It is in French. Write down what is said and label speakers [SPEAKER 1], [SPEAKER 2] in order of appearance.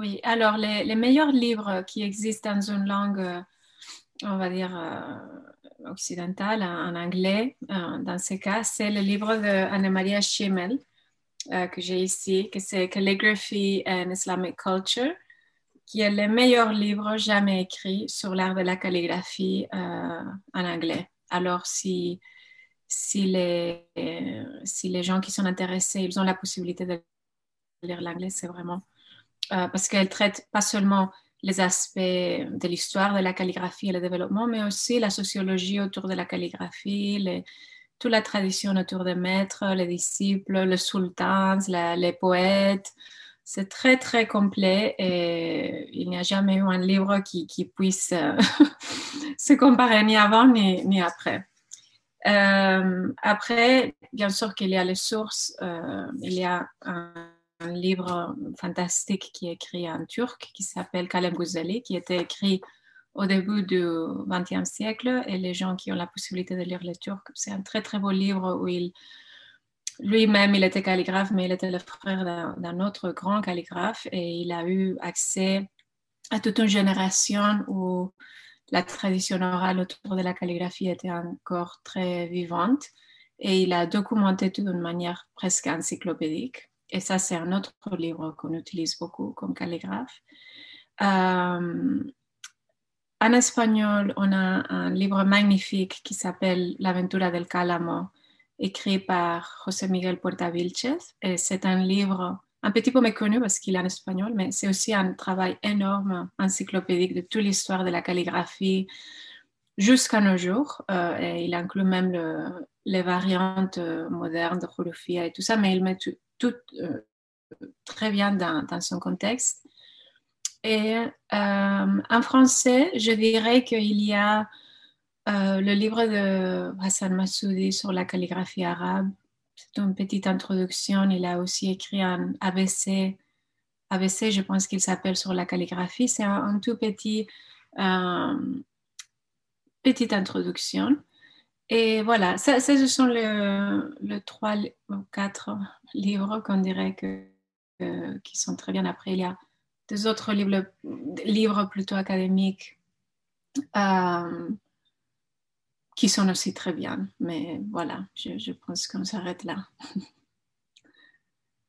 [SPEAKER 1] Oui, alors les, meilleurs livres qui existent dans une langue, on va dire, occidentale, en anglais, dans ce cas, c'est le livre de Anna-Maria Schimmel que j'ai ici, que c'est Calligraphy and Islamic Culture qui est le meilleur livre jamais écrit sur l'art de la calligraphie euh, en anglais. Alors, si, si, les, si les gens qui sont intéressés, ils ont la possibilité de lire l'anglais, c'est vraiment euh, parce qu'elle traite pas seulement les aspects de l'histoire de la calligraphie et le développement, mais aussi la sociologie autour de la calligraphie, les, toute la tradition autour des maîtres, les disciples, les sultans, les poètes, c'est très, très complet et il n'y a jamais eu un livre qui, puisse euh, se comparer ni avant ni, après. Euh, après, bien sûr qu'il y a les sources. Il y a un, livre fantastique qui est écrit en turc qui s'appelle Kalem Guzeli, qui était écrit au début du XXe siècle. Et les gens qui ont la possibilité de lire le turc, c'est un très, très beau livre où il lui-même, il était calligraphe, mais il était le frère d'un autre grand calligraphe et il a eu accès à toute une génération où la tradition orale autour de la calligraphie était encore très vivante et il a documenté tout d'une manière presque encyclopédique. Et ça, c'est un autre livre qu'on utilise beaucoup comme calligraphe. Euh, en espagnol, on a un livre magnifique qui s'appelle L'aventura del Cálamo, écrit par José Miguel Puerta Vilches. C'est un livre un petit peu méconnu parce qu'il est en espagnol, mais c'est aussi un travail énorme, encyclopédique de toute l'histoire de la calligraphie jusqu'à nos jours. Euh, il inclut même les variantes euh, modernes de Jolofia et tout ça, mais il met tout, euh, très bien dans, son contexte. Et en français, je dirais qu'il y a euh, le livre de Hassan Massoudi sur la calligraphie arabe, c'est une petite introduction. Il a aussi écrit un ABC. ABC, je pense qu'il s'appelle sur la calligraphie. C'est un, tout petit, euh, petite introduction. Et voilà, ça, ce sont les, trois ou quatre livres qu'on dirait que, qui sont très bien. Après, il y a deux autres livres, livres plutôt académiques. Euh, qui sont aussi très bien. Mais voilà, je pense qu'on s'arrête là.